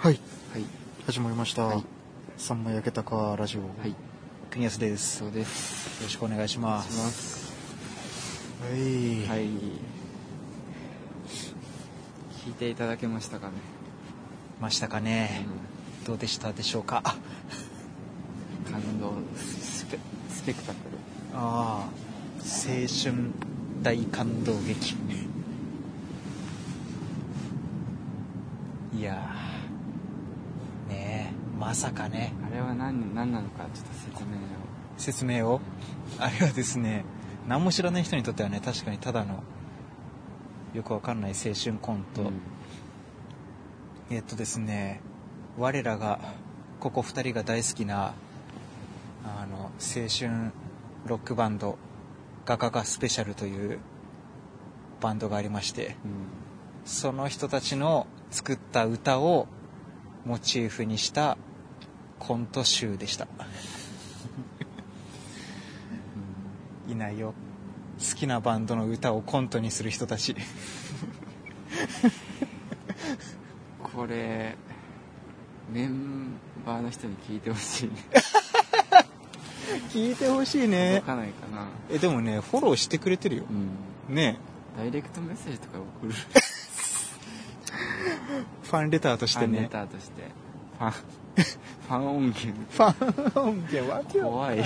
はい。はい。始まりました、はい。三枚焼けたかラジオ、はい。国安です。よそうです。ろしくお願いしましすます。はい、はい。聞いていただけましたかね。ましたかね、どうでしたでしょうか？あ。うん感動。スペスペクタクル。あ青春大感動劇。いやまさかね。あれは何何なのかちょっと説明を。説明を？あれはですね何も知らない人にとってはね確かにただのよくわかんない青春コント、うん。えっとですね我らがここ2人が大好きなあの青春ロックバンドガガガスペシャルというバンドがありましてその人たちの作った歌をモチーフにしたコント集でした いないよ好きなバンドの歌をコントにする人たちこれメンバーの人に聞いてほしいね。聞いてほしい届ねかないかな。えでもねフォローしてくれてるようん。ねダイレクトメッセージとか送る。ファンレターとしてファンレねターとして。ファン、ファン音源。ファン音源わけわ怖い。ウイ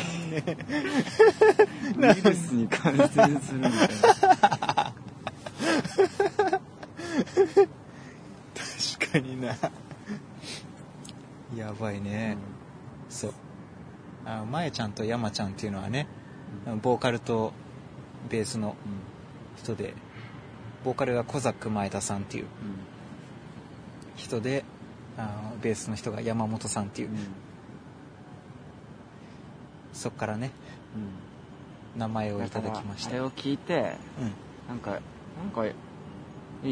ルスに感染するみたいな。確かにな。やばいね、そう。あまえちゃんと山ちゃんっていうのはねボーカルとベースの人でボーカルがコザック前田さんっていう人であベースの人が山本さんっていう、そっからね名前をいただきました。あれを聞いてうなんかなんかい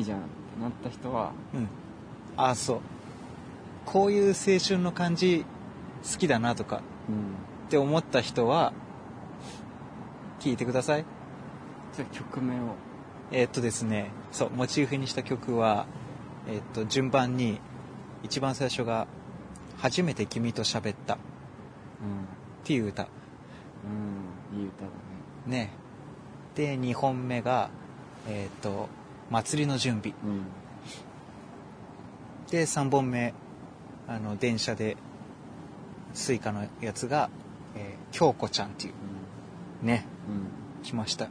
いじゃんってなった人はんうん。あそう。こういう青春の感じ好きだなとかって思った人は聞いてください。じゃあ曲名を。えーっとですねそうモチーフにした曲はえーっと順番に一番最初が「初めて君と喋った」っうんていう歌。うん。いい歌だね。ね。で2本目がえーっと「祭りの準備。うん」で3本目あの電車でスイカのやつが「えー京子ちゃん」っていうね。うん。来ました。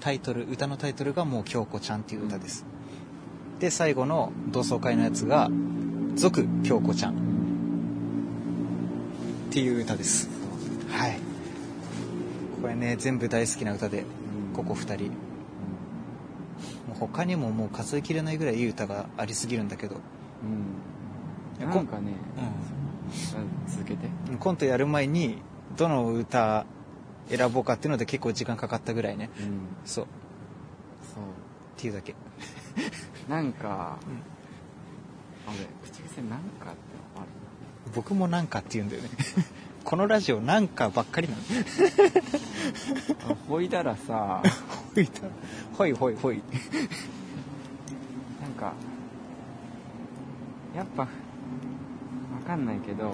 タイトル歌のタイトルがもう京子ちゃんっていう歌です、で最後の同窓会のやつが「続京子ちゃん」っていう歌です。はい。これね全部大好きな歌でここ2人。他にももう数えきれないぐらいいい歌がありすぎるんだけど、うん。なんかねううん。続けて。ん、コントやる前にどの歌選ぼうかっていうので結構時間かかったぐらいね。うん。そう。っそう。ていうだけなんかあれ口癖なんかってある？僕もなんかって言うんだよね。このラジオなんかばっかりなの あほいだらさ。ほいだほいほいほい。なんかやっぱわかんないけど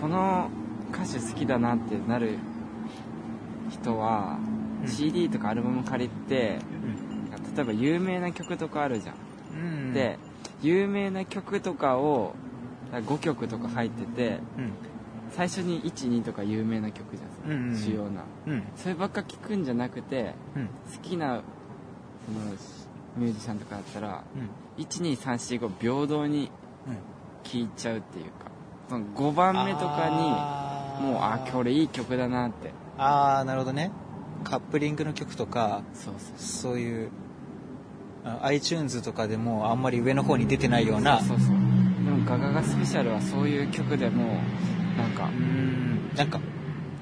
この歌手好きだなってなる人は、うん。CD とかアルバム借りて例えば有名な曲とかあるじゃん、うんで有名な曲とかを5曲とか入っててうん。最初に12とか有名な曲じゃん、うんうんうん。主要な。うん。そればっか聞くんじゃなくてうん。好きなそのミュージシャンとかだったらうん。12345平等にうん。聴いちゃうっていうかその5番目とかにもうあこれいい曲だなって。ああなるほどね。カップリングの曲とかそうそうそう。いうあ iTunes とかでもあんまり上の方に出てないようなそうそう。でもガガガスペシャルはそういう曲でもなんかうん。なんか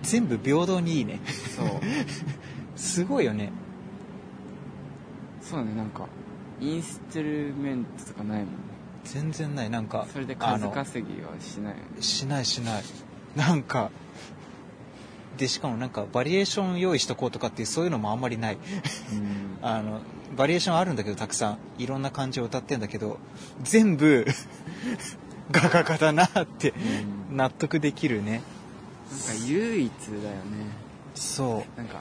全部平等にいいね。そう。すごいよね。そうだねなんかインストゥルメントとかないもんね。全然ない。なんかそれで数稼ぎはしない。しないしない。なんかでしかもなんかバリエーション用意しとこうとかっていうそういうのもあんまりない。うん。あのバリエーションあるんだけどたくさん。いろんな感じを歌ってんだけど全部 ガガガだなってうん。納得できるね。なんか唯一だよね。そなんか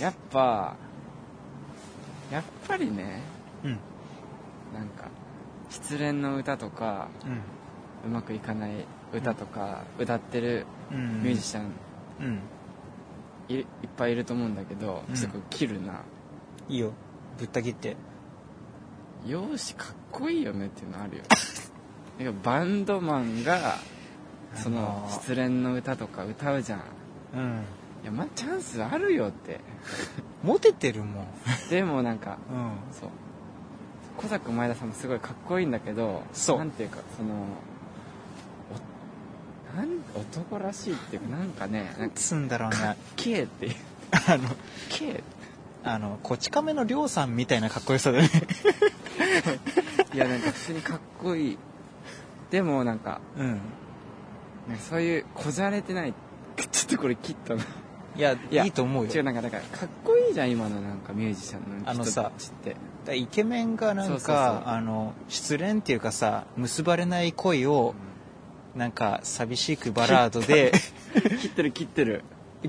やっぱやっぱりねううん。なんか失恋の歌とかうまくいかない歌とか歌ってるミュージシャンうん。いいっぱいいると思うんだけど、うん。ちょっとこう切るな。いいよ。ぶった切って。容姿かっこいいよねっていうのあるよ バンドマンがそのあのー。失恋の歌とか歌うじゃん。いうん。やまあチャンスあるよって。モテてるもん。でもなんかうん。そう。小作前田さんもすごいかっこいいんだけどそう。なんていうかそのおなん男らしいっていうかなんかねなんかつんだろうなけえっていう。あのけえあのこち亀のりょうさんみたいなかっこよさだよね。いやなんか普通にかっこいい。でもなんかうん。なんかそういうこじゃれてない。ちょっとこれ切ったな。いやいやいいと思うよ。違うなんかだからかっこいいじゃん今のなんかミュージシャンの人あのさたちって。だイケメンがなんかそうそうそう。あの失恋っていうかさ結ばれない恋をなんか寂しくバラードで 切ってる切ってる。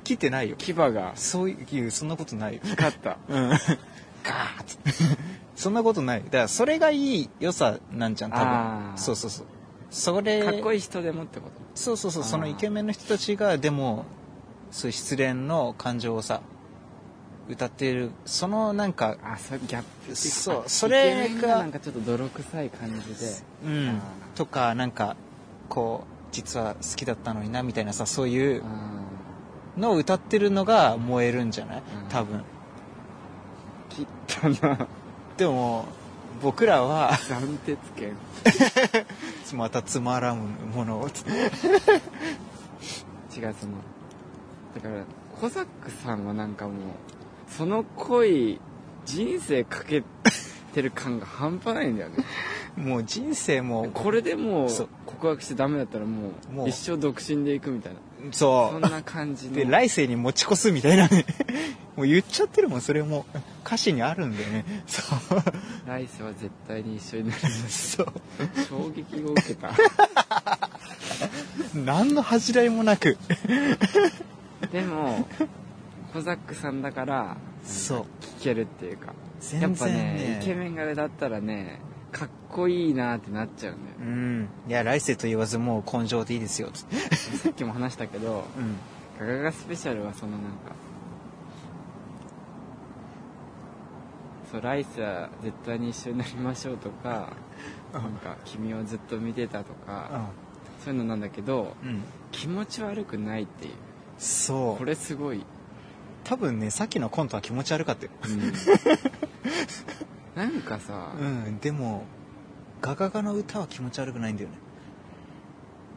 切ってないよ。牙が。そういうそんなことないよ。光った。うん。ガーッそんなことない。だからそれがいい良さなんじゃん多あー。分そうそうそう。それかっこいい人でもってこと？そうそうそう。あー。そのイケメンの人たちがでもそういう失恋の感情をさ歌ってる。そのなんかあそうギャップっていうかそうあそれがイケメンなんかちょっと泥臭い感じで。うん。あー。とかなんかこう実は好きだったのになみたいなさそういうあのを歌ってるのが燃えるんじゃない？うん。多分。ー切ったな。でも僕らは斬鉄剣またつまらんものを違うそのだからコザックさんはなんかもうその恋人生かけてる感が半端ないんだよねもう人生もこれでもう告白してダメだったらももう。う一生独身でいくみたいな。そう。そんな感じの。で来世に持ち越すみたいなね。もう言っちゃってるもんそれも。歌詞にあるんだよね。そう。来世は絶対に一緒になりますそう。衝撃を受けた。何の恥じらいもなく。でもコザックさんだからそう。聞けるっていうか。やっぱねねイケメンが歌ったらねかっこいいなってなっちゃうんだよ。うん。いや来世と言わずもう根性でいいですよつって。さっきも話したけどうん。ガガガスペシャルはそのなんかそう来世は絶対に一緒になりましょうとかうん。なんか君をずっと見てたとかあそういうのなんだけどうん。気持ち悪くないっていう。そう。これすごい、多分ねさっきのコントは気持ち悪かったよ。うん、なんかさ、うんでもガガガの歌は気持ち悪くないんだよね。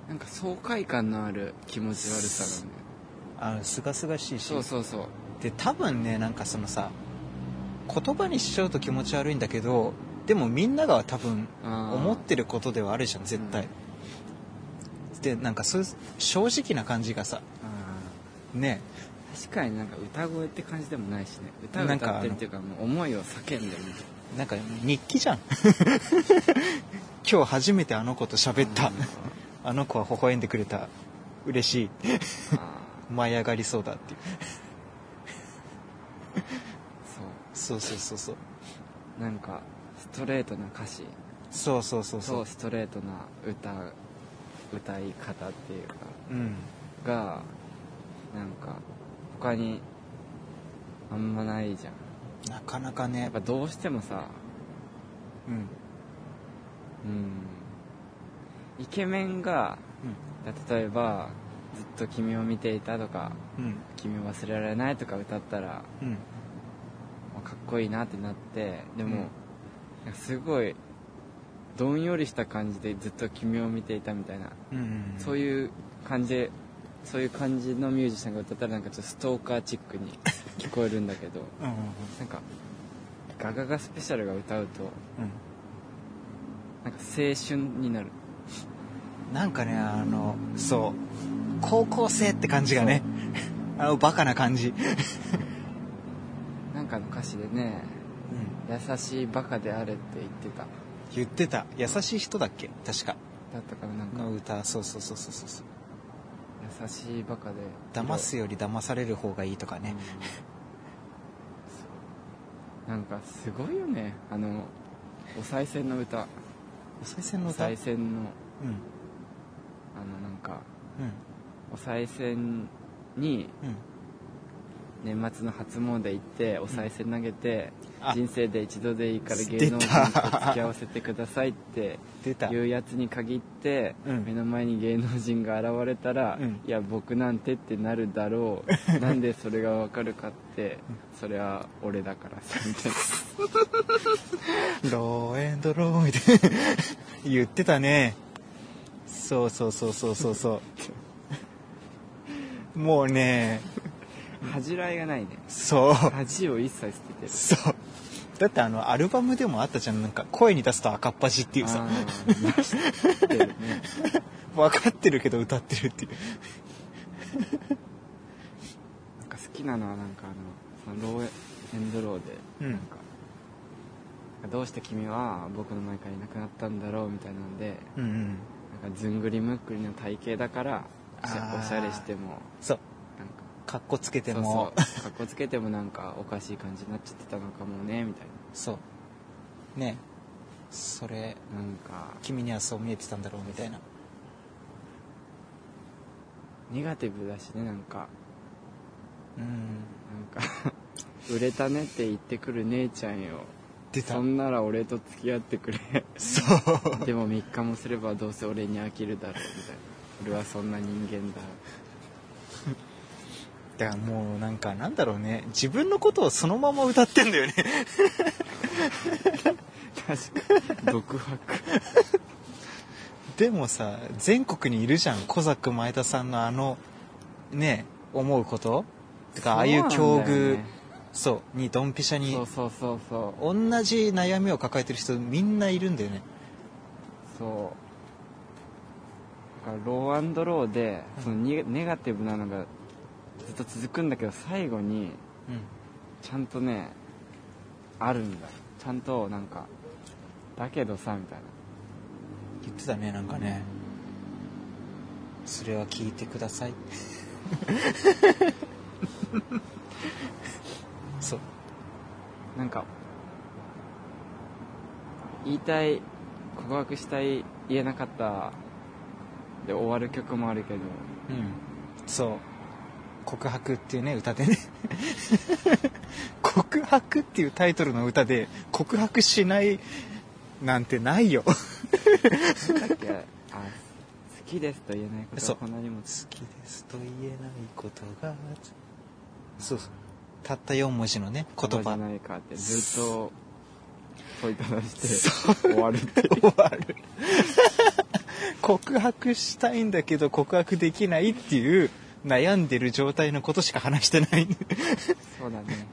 なんか爽快感のある気持ち悪さなんだよあすがすがしいし。そうそうそう。で多分ねなんかそのさ言葉にしちゃうと気持ち悪いんだけどでもみんなが多分思ってることではあるじゃん絶対、でなんかそういう正直な感じがさあね。ー確かになんか歌声って感じでもないしね。歌を歌ってるっていうかもう思いを叫んでるみたいなんか日記じゃん。今日初めてあの子と喋った、うん。あの子は微笑んでくれた。嬉しい。舞い上がりそうだっていう。ーそう。そうそうそうそう。なんかストレートな歌詞。そうそうそうそう。ストレートな歌歌い方っていうか。うん。がなんか他にあんまないじゃんなかなかやねっぱどうしてもさうん。うん。イケメンが例えばずっと君を見ていたとかうん。君を忘れられないとか歌ったらうん。まあかっこいいなってなってでも、うん。すごいどんよりした感じでずっと君を見ていたみたいな、うんうんそういう感じでそういう感じのミュージシャンが歌ったらなんかちょっとストーカーチックに 聞こえるんだけどなんかガガガスペシャルが歌うとうん。なんか青春になる。なんかねあのそう。高校生って感じがね。あのバカな感じ。なんかの歌詞でねうん。優しいバカであれって言ってた。言ってた。優しい人だっけ？確か。だったからなんか。の歌。そうそうそうそうそうそう優しいバカで。騙すより騙される方がいいとかね。うん。なんかすごいよね。あのお賽銭の歌。お賽銭のお歌賽銭の。うん。あのなんかうん。お賽銭にうん年末の初詣行ってお賽銭投げて、あ。人生で一度でいいから芸能人と付き合わせてくださいって いうやつに限って、うん。目の前に芸能人が現れたら、うん。いや僕なんてってなるだろう。なんでそれがわかるかってそれは俺だからさみたいな。ローエンドローみたいな言ってたね。そうそうそうそうそうそう。もうね恥じらいがないね。そう。恥を一切捨ててる。そう。だってあのアルバムでもあったじゃん。なんか声に出すと赤っ端っていうさ。ね 分かってるけど歌ってるっていう。なんか好きなのはなんかあのそのローエンドローで、うん。なんかどうして君は僕の前からいなくなったんだろうみたいなんでうんうん。なんかずんぐりむっくりの体型だからおしゃれしてもそうかかっこつけてそうもそう。かっこつけてもなんかおかしい感じになっちゃってたのかもねみたいそう。ね。それななんか。君にはそう見えてたんだろうみたいな。ネガティブだしねなんか。うん。なんか 売れたねって言ってくる姉ちゃんよ。出た。そんなら俺と付き合ってくれ。そう。でも3日もすればどうせ俺に飽きるだろうみたいな。俺はそんな人間だだからもうなんかなんだろうね。自分のことをそのまま歌ってんだよね。確かに。独白。でもさ全国にいるじゃん。小ザック前田さんのあのね思うこと。てかああいう境遇。ねそう。にドンピシャに。そうそうそうそう。同じ悩みを抱えてる人みんないるんだよね。そう。だからローアンドローでそのニネガティブなのがずっと続くんだけど最後にうん。ちゃんとねあるんだ。ちゃんとなんかだけどさみたいな。言ってたねなんかね。それは聞いてください。そう。なんか言いたい告白したい言えなかったで終わる曲もあるけど。うん。そう告白っていうね歌でね。告白っていうタイトルの歌で告白しないなんてないよ。だっけあ好きですと言えないことそう。はこんなにもきですと言えないことが。そうそう。たった4文字のね言じゃ葉ないかってずっと問いただしてそ終わるって終わる告白したいんだけど告白できないっていう悩んでる状態のことしか話してない。そうだね。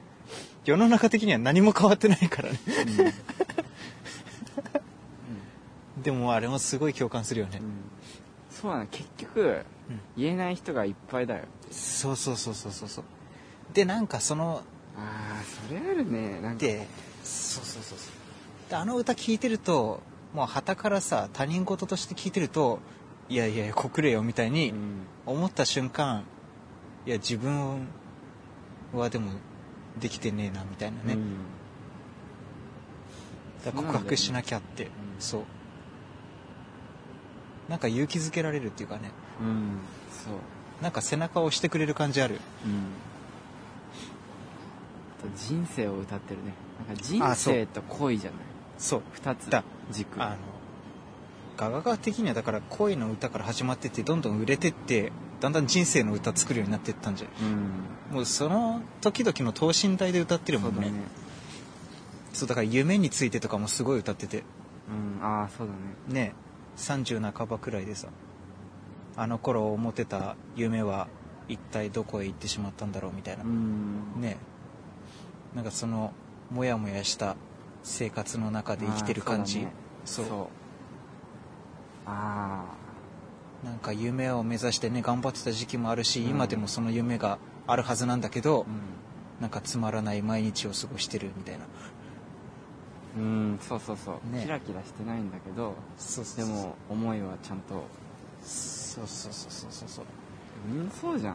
世の中的には何も変わってないからね。うん、でもあれもすごい共感するよね。うん、そうだね。結局言えない人がいっぱいだよ。そうそうそうそうそう。そうでなんかそのああそれあるね。なんか。でそうそうそうそう。であの歌聴いてるともう旗からさ他人事として聴いてるといやいや告れよみたいうにん。思った瞬間いや自分はでもできてねえなみたいなね、うん。だ告白しなきゃってそう,、うん。なんか勇気づけられるっていうかね。うん。そう。なんか背中を押してくれる感じある。うん。あと人生を歌ってるね。なんか人生と恋じゃない。そう。二つだ。軸。あのガガガ的にはだから恋の歌から始まってってどんどん売れてってだんだん人生の歌作るようになってったんじゃうん。んもうその時々の等身大で歌ってるもね。そうんだね。そうだから夢についてとかもすごい歌ってて。うん。ああそうだね。ね30半ばくらいでさあの頃思ってた夢は一体どこへ行ってしまったんだろうみたいな、うん。ねなんかそのモヤモヤした生活の中で生きてる感じ。そうなんか夢を目指してね頑張ってた時期もあるし、うん。今でもその夢があるはずなんだけど、うん。なんかつまらない毎日を過ごしてるみたいな。うんそうそうそう、ね。キラキラしてないんだけどでも思いはちゃんと。そうそうそうそうそうそう。みんなそうじゃん。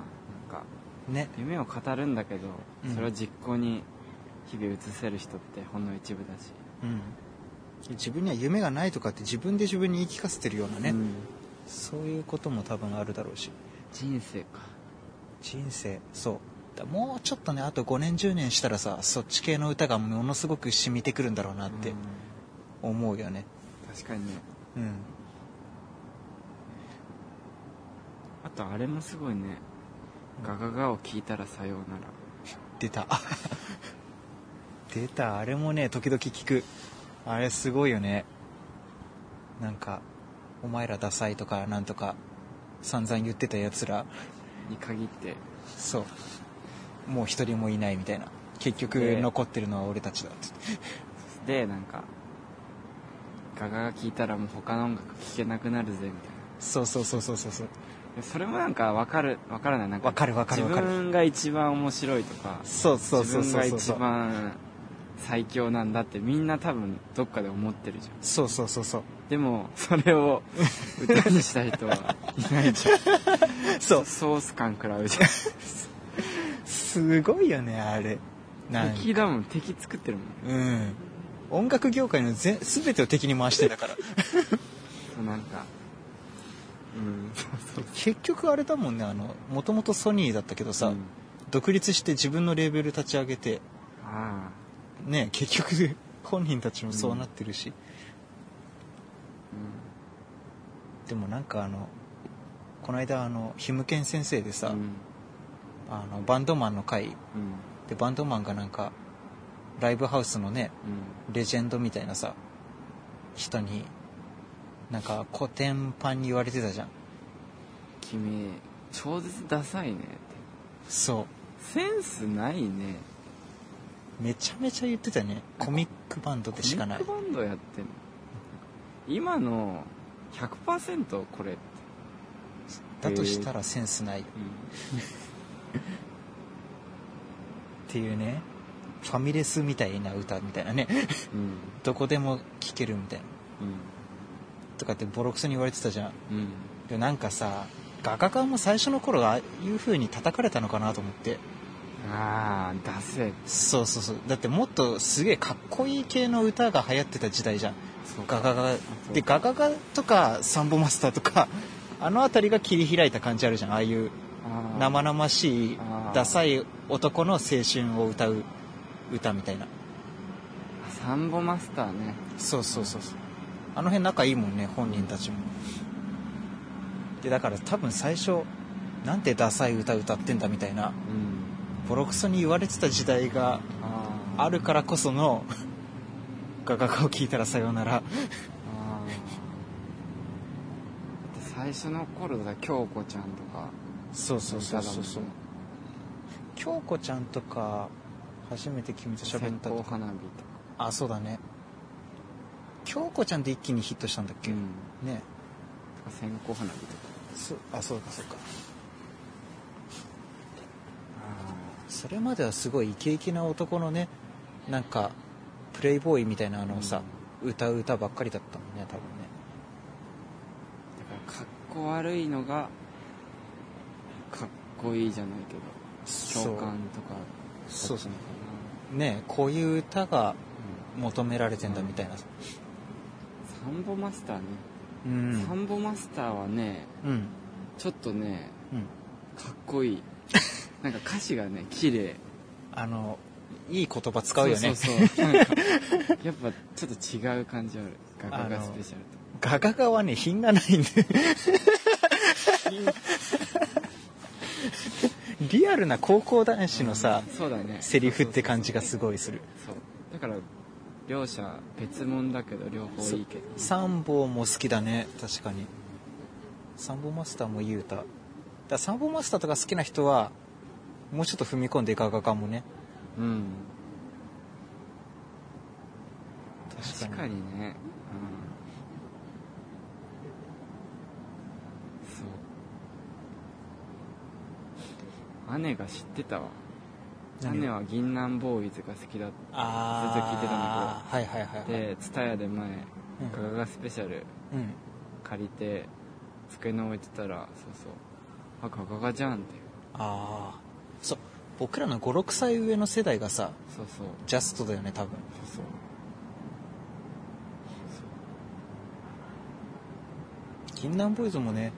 なんかね。夢を語るんだけど、うん。それを実行に日々移せる人ってほんの一部だし。うん自分には夢がないとかって自分で自分に言い聞かせてるようなね、うん。そういうことも多分あるだろうし。人生か。人生。そう。だもうちょっとねあと5年10年したらさそっち系の歌がものすごく染みてくるんだろうなってうん。思うよね。確かにね。うん。あとあれもすごいね。ガガガを聞いたらさようなら。出た。出た。あれもね時々聞くあれすごいよね。なんかお前らダサいとかなんとか散々言ってたやつら。に限って。そう。もう一人もいないみたいな。結局で残ってるのは俺たちだって。でなんかガガが聞いたらもう他の音楽聴けなくなるぜみたいな。そうそうそうそうそうそう。でそれもなんか分かる分からない。なんかわかるわかるわかる。自分が一番面白いとかそうそうそう自分が一そう。そうそう番最強なんだってみんな多分どっかで思ってるじゃん。そうそうそうそう。でもそれを歌にした人は いないじゃん。そう。ソース感食らうじゃん。すごいよねあれ。敵だもん。敵作ってるもん。うん。音楽業界のぜ全てを敵に回してたから。そうなんか。うん。そうそう結局あれだもんねあのもともとソニーだったけどさ、うん。独立して自分のレーベル立ち上げて。あね結局本人たちもそうなってるし、あでもなんかあのこの間あのひむけん先生でさ、うん。うんあのバンドマンの会。うん。でバンドマンがなんかライブハウスのねうん。レジェンドみたいなさ人になんか古典版に言われてたじゃん。君超絶ダサいねって。そセンスないね。うめちゃめちゃ言ってたね。コミックバンドでしかない。コミックバンドやってんの？今の100%これだとしたらセンスないっていうね。ファミレスみたいな歌みたいなね。うん。うんどこでも聴けるみたいな。とかってボロクソに言われてたじゃん。うん。うんでなんかさ画家館も最初の頃ああいう風に叩かれたのかなと思ってああダセ。そうそうそう。だってもっとすげえかっこいい系の歌が流行ってた時代じゃん。ガガガ。でガガガとかサンボマスターとか あの辺りが切り開いた感じあるじゃん。ああいう生々しいダサい男の青春を歌う歌みたいな。サンボマスターね。そうそうそうそう。あの辺仲いいもんね本人たちも。でだから多分最初なんてダサい歌歌ってんだみたいな。うんボロクソに言われてた時代がああるからこそのガガガを聞いたらさようなら。最初の頃だ京子ちゃんとか。そうそうそうそうそう。京子ちゃんとか初めて君と喋ったと花火とか。あそうだね。京子ちゃんで一気にヒットしたんだっけ、うん。ね。線香花火とか。そあそうかそうかそれまではすごいイケイケな男のねなんかプレイボーイみたいなのをさ、歌う歌ばっかりだったもんね多分ね。だからかっこ悪いのがかっこいいじゃないけど共感とかそうそうだったのかねこういう歌がな、求められてんだみたいなサンボマスターね、うん。サンボマスターはねうん。ちょっとねうん。かっこいいなんか歌詞がね綺麗。あのいい言葉使うよね。そうそうそう。なんかやっぱちょっと違う感じある。ガガガスペシャルガガガはね品がないんで。リアルな高校男子のさとそうだね。セリフって感じがすごいする。そうだから両者別物だけど両方いいけど。サンボも好きだね。確かに。サンボマスターもいい歌だサンボマスターとか好きな人はもうちょっと踏み込んでガガガもね。うん。確かに。ね。うん。そう。姉が知ってたわ。何姉は銀杏ボーイズが好きだっあずっと聞いてたんあはいはいはいはい。て蔦屋で前うんガガガスペシャルうん。借りて机の置いてたらそうそう。あガガガじゃんってああ僕らの56歳上の世代がさそうそう。ジャストだよね多分。そうそう。銀杏ボーイズもね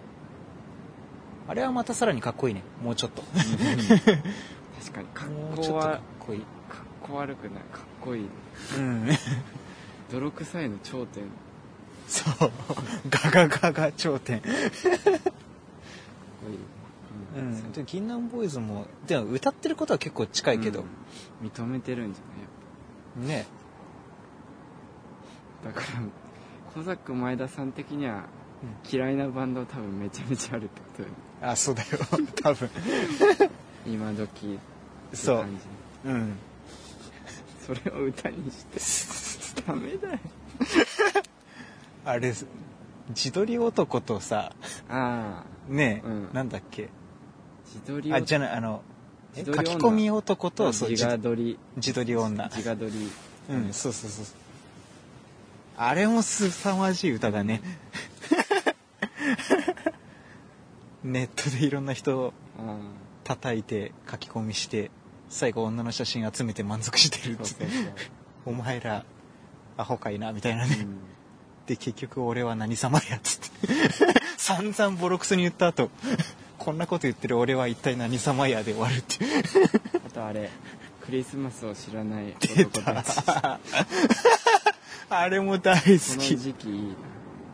あれはまたさらにかっこいいね。もうちょっと。確かに。格好はかこいい。っこ悪くない。かっこいい。うん。泥臭いの頂点。そう。ガガガガ頂点。かっこいい、うん。で銀杏ボーイズもでも歌ってることは結構近いけど、うん。認めてるんじゃない？ね。だから小ザック前田さん的には嫌いなバンド多分めちゃめちゃあるってことだよね。あそうだよ。多分。今時そう感じ。う。ん。それを歌にして。ダメだよ。あれ自撮り男とさああね、うん。なんだっけ？自撮りあじゃないあの書き込み男とそう自撮り自撮り。女。自画撮り。うんそうそうそう。あれも凄まじい歌だね。ネットでいろんな人をあ叩いて書き込みして最後女の写真集めて満足してるあって。そうそうそう、お前らアホかいなみたいなね、うん。で結局俺は何様やっつって。散々ボロクソに言った後こんなこと言ってる俺は一体何様やで終わるっていう。あとあれクリスマスを知らない出男たち。あれも大好のき時期いい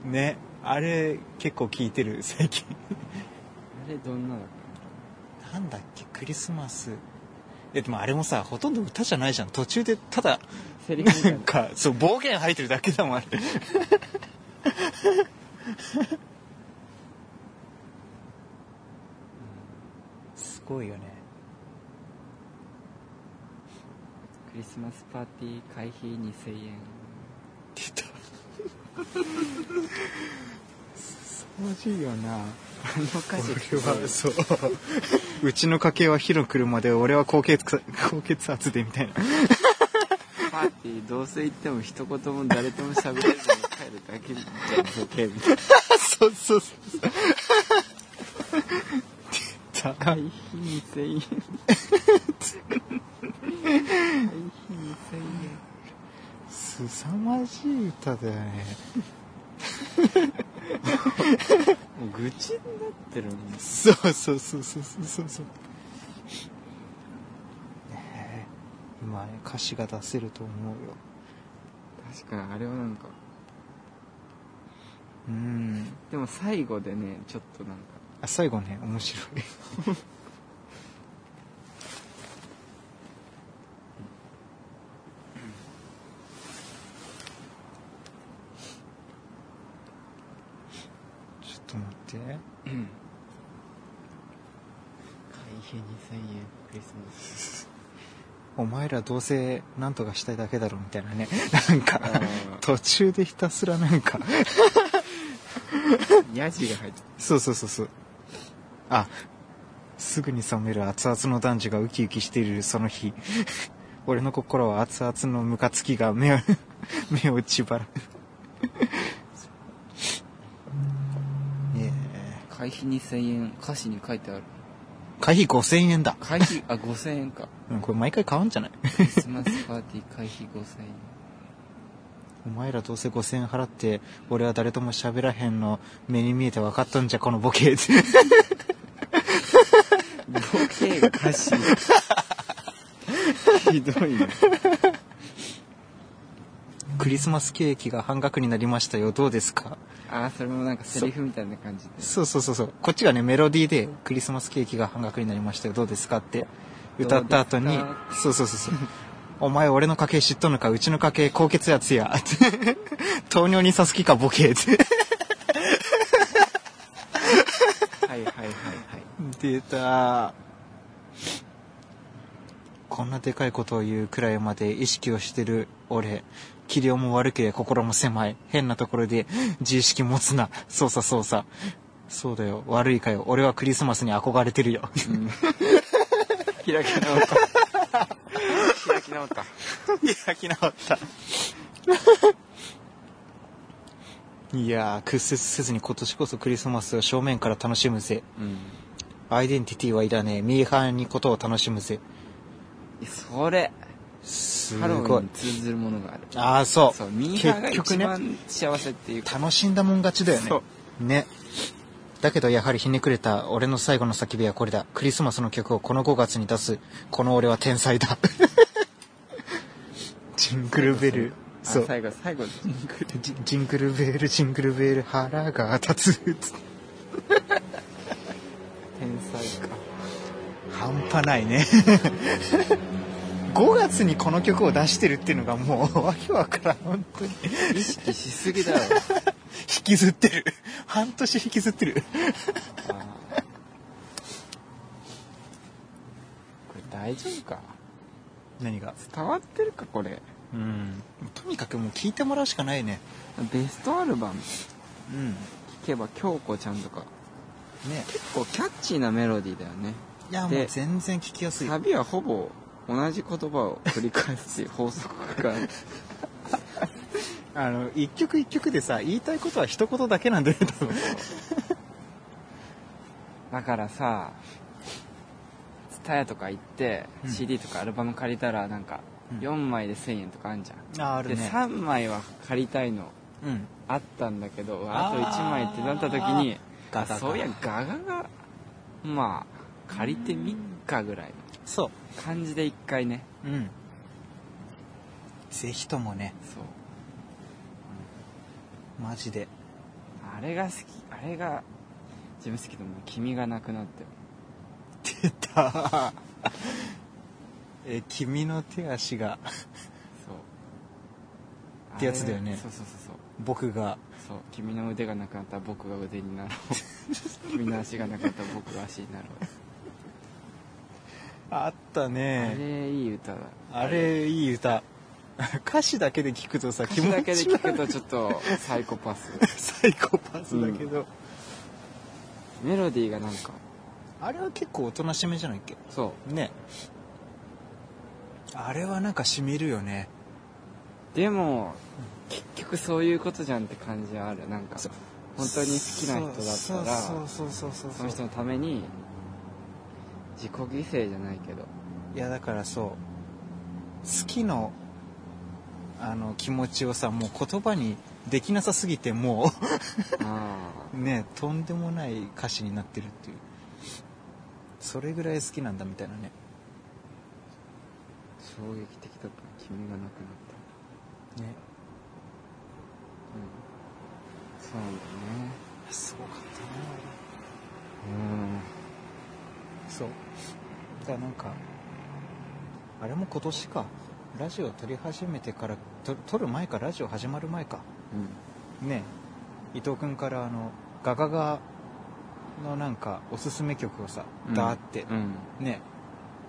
な。ね。あれ結構聞いてる最近。あれどんなだっなんだっけクリスマス。えでもあれもさほとんど歌じゃないじゃん。途中でただないんなかそう暴言吐いてるだけだもんあれ すごいよね。クリスマスパーティー会費2000円。出たすさまじいよな。あの歌詞俺はそう。うちの家系は火の車で俺は高血高血圧でみたいな。パーティーどうせ行っても一言も誰とも喋れずに帰るだけじゃんボケみたいな。そうそうそう出た会費2000円会費2000円すさまじい歌だよね。もう愚痴になってるもんそうそうそうそうそうそうそう。ねえ今ね歌詞が出せると思うよ。確かにあれはなんか。うん。でも最後でねちょっとなんかあ最後ね面白い。ちょっと待って。会費2000円クリスマス。お前らどうせなんとかしたいだけだろみたいなね。なんか途中でひたすらなんか。ヤジが入ってそうそうそうそうあすぐに冷める熱々の男女がウキウキしているその日。俺の心は熱々のムカつきが目を 目をちばら え。会費2000円歌詞に書いてある。会費5000円だ、会費あ5000円か。うん、これ毎回買うんじゃない？クリスマスパーティー会費5000円。お前らどうせ5000円払って俺は誰とも喋らへんの目に見えて分かったんじゃこのボケボケが歌詞ひどい。ねクリスマスケーキが半額になりましたよ。どうですか？あそれもなんかセリフみたいな感じで。そうそうそう。そうこっちがねメロディーでクリスマスケーキが半額になりましたよ。どうですか？って歌った後にそうそうそうそうお前俺の家系知っとんのかうちの家系高血圧や糖尿にさすきかボケって。はいはいはいはい。出たこんなでかいことを言うくらいまで意識をしてる俺。器量も悪ければ心も狭い。変なところで自意識持つなそうさそうさそうだよ。悪いかよ。俺はクリスマスに憧れてるよ。うん。開き直った。開き直った。開き直った。いやー、屈折せずに今年こそクリスマスを正面から楽しむぜ。うん。アイデンティティはいらねえ。ミーハーにことを楽しむぜ。それすハロウィごいンに。通ずるものがあるああ、そう。そうミーハーが一結局ね、番幸せっていうか楽しんだもん勝ちだよねそ。ね。だけどやはりひねくれた俺の最後の叫びはこれだ。クリスマスの曲をこの5月に出す。この俺は天才だ。ジングルベル。あそう。最後最後のジジングルベル、ジングルベル、腹が立つ。天才か半端ないね。5月にこの曲を出してるっていうのがもうわけわからん、本当に。意識しすぎだろ引きずってる。半年引きずってる。これ大丈夫か？何が？伝わってるかこれ？うん。とにかくもう聞いてもらうしかないね。ベストアルバムうん。聞けば京子ちゃんとかね。結構キャッチーなメロディーだよねいや、もうで全然聞きやすい。サビはほぼ同じ言葉を繰り返すっていう法則が あの、一曲一曲でさ、言いたいことは一言だけなんだよね、多分。だからさ TSUTAYA とか行って、うん CD とかアルバム借りたらなんかうん4枚で1000円とかあんじゃん、でああるね。3枚は借りたいのうん。あったんだけどあと1枚ってなった時にそういやガガがまあ借りてみっかぐらい。のそう。感じで一回ね。うん。ぜひともね、そう。マジで。あれが好きあれが自分好きでも君がなくなって。出た。え、君の手足が、そう。ってやつだよね。そうそうそうそう。僕が、そう。君の腕がなくなったら僕が腕になろう。君の足がなくなったら僕が足になろうあったあね。れいい歌だあれ、いい歌。歌詞だけで聞くとさ、歌詞だけで聞くと。とちょっとサイコパス サイコパスだけど、メロディーがなんかあれは結構おとなしめじゃないっけ？そうね。あれはなんか染みるよね。でも結局そういうことじゃんって感じはあるなんか本当に好きな人だったらそうそうそうそうそうその人のために自己犠牲じゃないけど。いやだからそう。好きのあの気持ちをさもう言葉にできなさすぎてもあうねとんでもない歌詞になってるっていう。それぐらい好きなんだみたいなね。あ衝撃的だった君がなくなったね。うん。そうなんだよねすごかったうん。なそう。だからなんかあれも今年か。ラジオ撮り始めてからと撮る前かラジオ始まる前か。うん。ね。伊藤君からあのガガガのなんかおすすめ曲をさうん。ダーってうん。ね。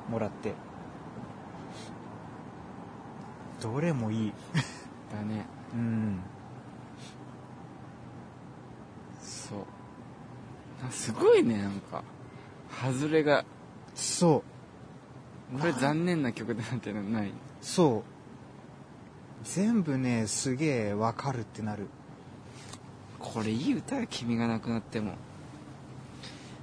もらって。どれもいい。だね。うん。そう。あすごいねなんか外れが。そう。これ残念な曲だなんてのない。そう。全部ねすげえわかるってなる。これいい歌よ君がなくなっても。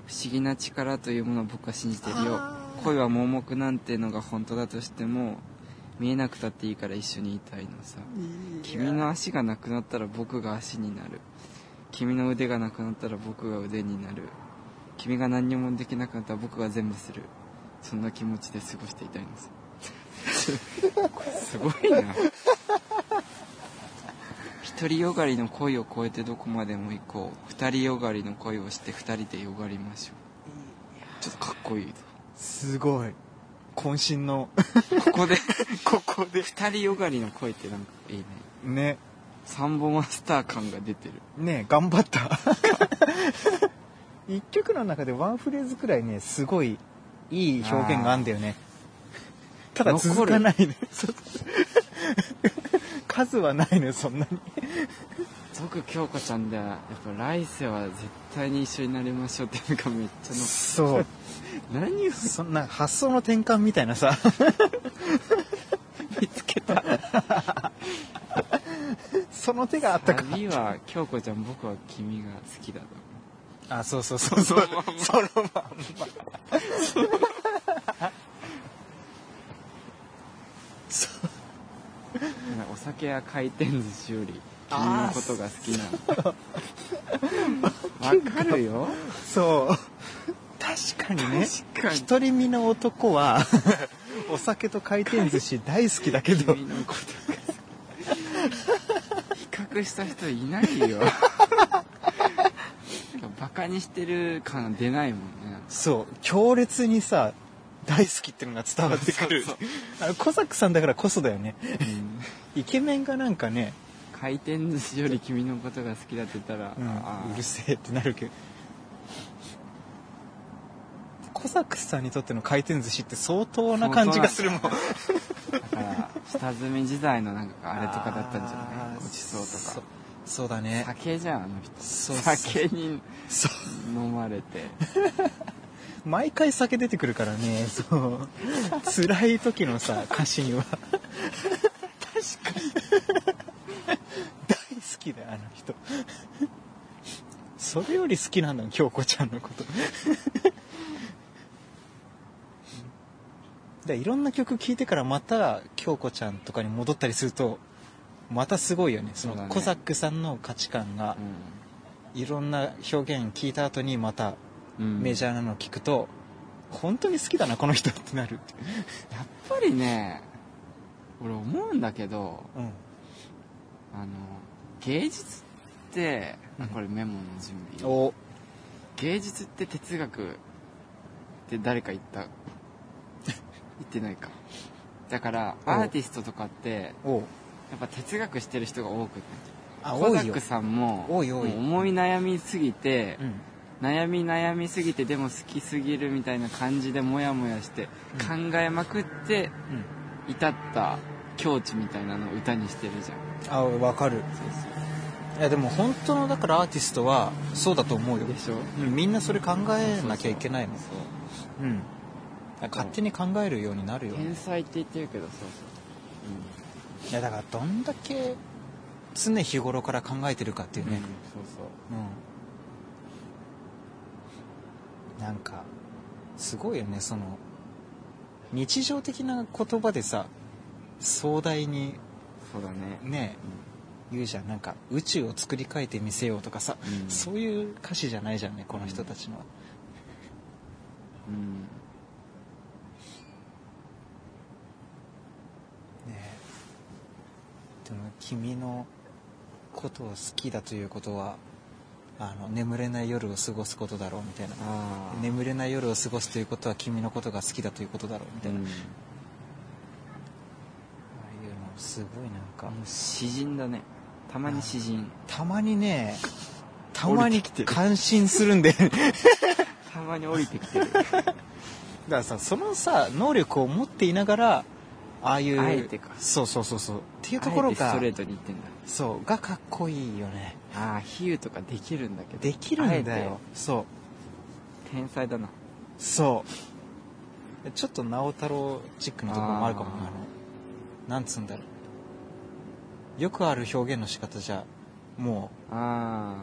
不思議な力というものを僕は信じてるよ。恋は盲目なんてのが本当だとしても見えなくたっていいから一緒にいたいのさ。君の足がなくなったら僕が足になる。君の腕がなくなったら僕が腕になる君が何にもできなくなったら僕が全部する。そんな気持ちで過ごしていたいのさす。ごいな。独りよがりの恋を越えてどこまでも行こう。二人よがりの恋をして二人でよがりましょう。ちょっとかっこいいぞ。すごい。渾身の。ここで。ここで。二人よがりの恋ってなんかいいね。ね。サンボマスター感が出てる。ね頑張った 一曲の中でワンフレーズくらいねすごいいい表現があんだよね。ただ続かないね。数はないのよそんなに。僕京子ちゃんではやっぱ来世は絶対に一緒になりましょうっていうのがめっちゃそう。の何をそんな発想の転換みたいなさ。見つけた。その手があったか旅は京子ちゃん僕は君が好きだとあそうそうそうそう。そのまんま。お酒や回転寿司より君のことが好きな。のわかるよ。そう。確かにね。独り身の男はお酒と回転寿司大好きだけど。君のことが好き。比較した人いないよカにしてる感出ないもんね。そう。強烈にさ大好きってのが伝わってくる。あのコサックさんだからこそだよね。うん。イケメンがなんかね、回転寿司より君のことが好きだって言ったら、うん。あうるせえってなるけど。コサックさんにとっての回転寿司って相当な感じがするもん。だから下積み時代のなんかあれとかだったんじゃない？ごちそうとそかそうだね。酒じゃんあの人。そうそう。酒にそう飲まれて。毎回酒出てくるからねそう。辛い時のさ歌詞には。確かに。大好きだよあの人。それより好きなんだ京子ちゃんのこと。でいろんな曲聴いてからまた京子ちゃんとかに戻ったりするとまたすごいよね。そのコザックさんの価値観がいろんな表現聞いた後にまたうん。メジャーなの聞くと、本当に好きだなこの人ってなる。っ てやっぱりね俺思うんだけどうん。あの芸術ってうこれメモの準備。お。芸術って哲学って誰か言った？言ってないか。だからお。アーティストとかっておやっぱ哲学してる人が多くて。あ多いよ。さんも多い多い。もう思い悩みすぎてう、ん、悩み悩みすぎてでも好きすぎるみたいな感じでモヤモヤしてうん。考えまくって至った境地みたいなのを歌にしてるじゃん。あわかる。いやでも本当のだからアーティストはそうだと思うよ。でしょ？うんみんなそれ考えなきゃいけないもんそうう。ん。勝手に考えるようになるよ。天才って言ってるけどそうそういやだからどんだけ常日頃から考えてるかっていううん、ね。うん、そうそう。うん、なんかすごいよねその日常的な言葉でさ壮大にそうだね。ね言うじゃん。なんか宇宙を作り変えてみせようとかさ、うん。そういう歌詞じゃないじゃんねこの人たちの。は、うんねえでも君のことを好きだということはあの眠れない夜を過ごすことだろうみたいな。眠れない夜を過ごすということは君のことが好きだということだろうみたいな、うん。ああいうのすごいなんか、詩人だね。たまに詩人。たまにねたまに感心するんでだか たまに降りてきてる。らさそのさ能力を持っていながらああいうそうそうそうそういうところがストレートに言ってんだ。そうがかっこいいよね。ああ比喩とかできるんだけど。できるんだよ。そう。て天才だな。そう。ちょっと直太朗チックなところもあるかもねあー。あのなんつうんだろう。よくある表現の仕方じゃもあ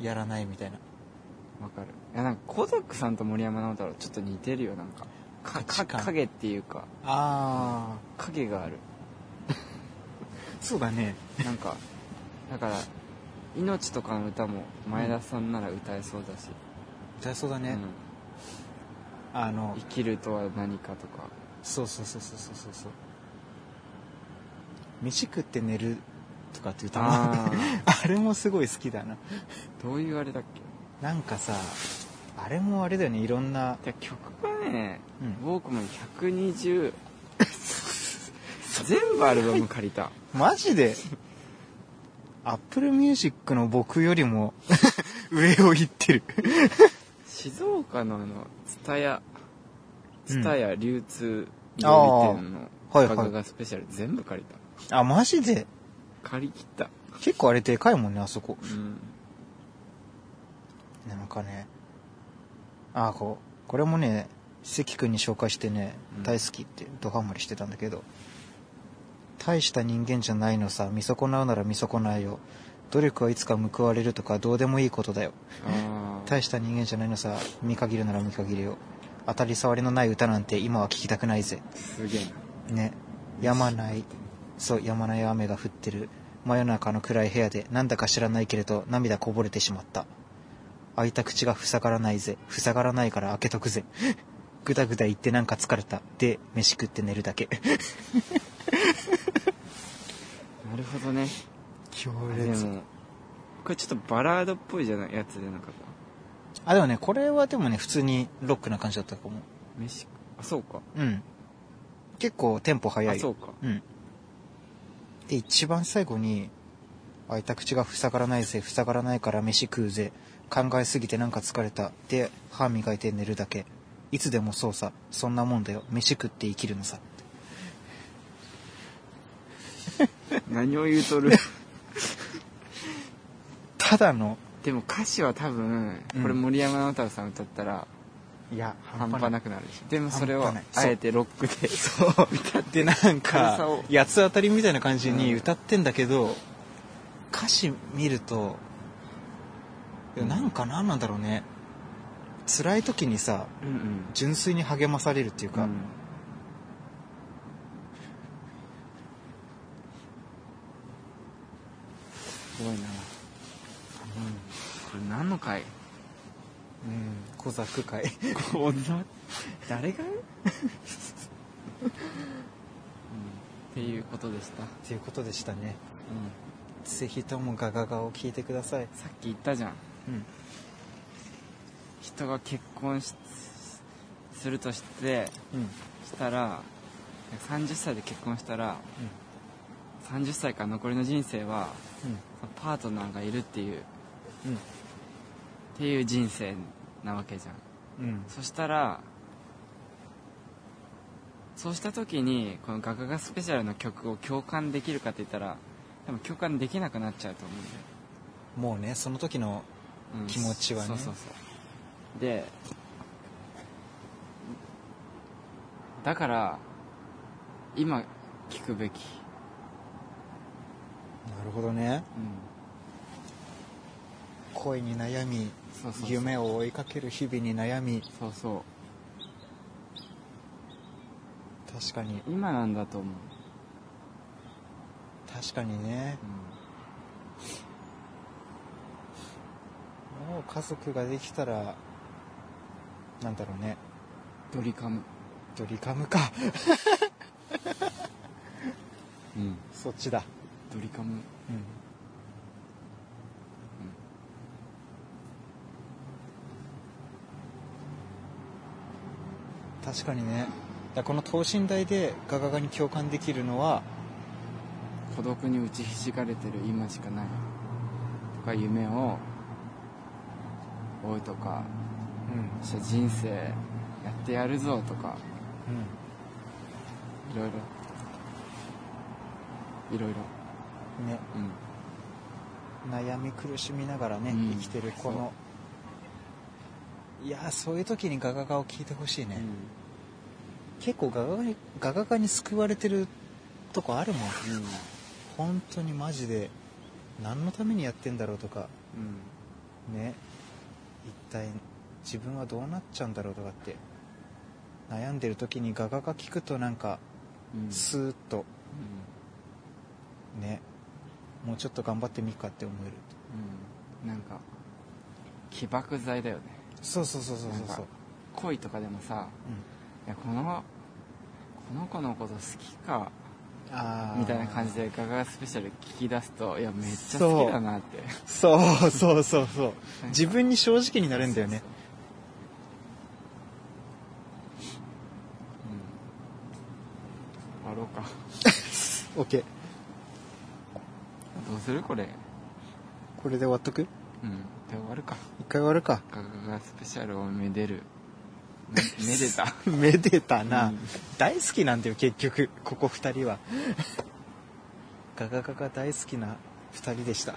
うやらないみたいな。あわかる。いやなんかコザックさんと森山直太朗ちょっと似てるよなんか。かか影っていうか。あ影がある。あそうだね。なんかだから命とかの歌も前田さんなら歌えそうだし、じゃあそうだね、うん。あの生きるとは何かとか。そうそうそうそうそうそう。そう飯食って寝るとかって歌もあ あれもすごい好きだな。どういうあれだっけ？なんかさあれもあれだよね。いろんなで曲がね、うん。ウォークマン120全部アルバム借りた。マジで？アップルミュージックの僕よりも 上を行ってる。静岡のあの蔦屋うん。蔦屋流通料理店のはいはい。ガガガスペシャル全部借りた、あマジで？借り切った。結構あれでかいもんねあそこ。うん。なんかねあこうこれもね関君に紹介してねうん。大好きってドハマりしてたんだけど、大した人間じゃないのさ。見損なうなら見損なうよ。努力はいつか報われるとかどうでもいいことだよ。大した人間じゃないのさ。見限るなら見限るよ。当たり障りのない歌なんて今は聞きたくないぜ。すげえな。ね。止まない。そう止まない雨が降ってる。真夜中の暗い部屋でなんだか知らないけれど涙こぼれてしまった。開いた口が塞がらないぜ。塞がらないから開けとくぜ。ぐだぐだ言ってなんか疲れた。で飯食って寝るだけ なるほどね。強でもこれちょっとバラードっぽいじゃないやつでなかっあでもねこれはでもね普通にロックな感じだったかも。た飯？あそうか。うん。結構テンポ速い。あそうか。うん。で一番最後に「開いた口が塞がらないぜ塞がらないから飯食うぜ考えすぎてなんか疲れた」で歯磨いて寝るだけ。いつでもそうさそんなもんだよ飯食って生きるのさ何を言うとる？ただの。でも歌詞は多分うん。これ森山直太朗さん歌ったらいや半端なくなるでしょ。でもそれをあえてロックで。そう。でなん軽か八つ当たりみたいな感じにうん。歌ってんだけど、歌詞見るとなんか何なんだろうね。辛い時にさうんうん。純粋に励まされるっていうか、うんすごいな、うん、これ何の回？うん、小作会。こんな誰が、うん、っていうことでした、っていうことでしたね。うん、ぜひともガガガを聞いてください。さっき言ったじゃん。うん。人が結婚しするとしてうんしたら30歳で結婚したら30歳から残りの人生はパートナーがいるっていうっていう人生なわけじゃん。うん。うんそしたらそうした時にこのガガガスペシャルの曲を共感できるかって言ったら多分共感できなくなっちゃうと思うんだよ。もうねその時のうん。気持ちはね。そうそうそう。でだから今聞くべき、なるほどね。うん、恋に悩み夢を追いかける日々に悩み。そうそ確かに。う今なんだと思う、確かにね。もう家族ができたらなんだろうね。ドリカム。ドリカムか。うん。そっちだドリカムうん。確かにね。この等身大でガガガに共感できるのは孤独に打ちひしがれてる今しかない。とか夢を追うとかうんそして人生やってやるぞとかいろいろ。いろいろ。うんね。うん。悩み苦しみながらね、うん。生きてるこの。いやーそういう時にガガガを聞いてほしいね、結構ガガガにガガガに救われてるとこあるもん。うん。本当にマジで何のためにやってんだろうとか。うん。ね。一体自分はどうなっちゃうんだろうとかって。悩んでる時にガガガ聞くとなんかうん。スーッと。ねもうちょっと頑張ってみっかって思えるうん。なんか起爆剤だよね。そうそうそうそうそう。そう恋とかでもさいやこのこの子のこと好きかあー。みたいな感じでガガガスペシャル聞き出すといやめっちゃ好きだなって。そう。そうそうそう自分に正直になれんだよね。終わろうか。OK する？これ。これで終わっとく？うん。で終わるか。一回終わるか。ガガガスペシャルをめでる。めめでた。めでたな、うん。大好きなんだよ結局。ここ二人は。ガガガが大好きな2人でした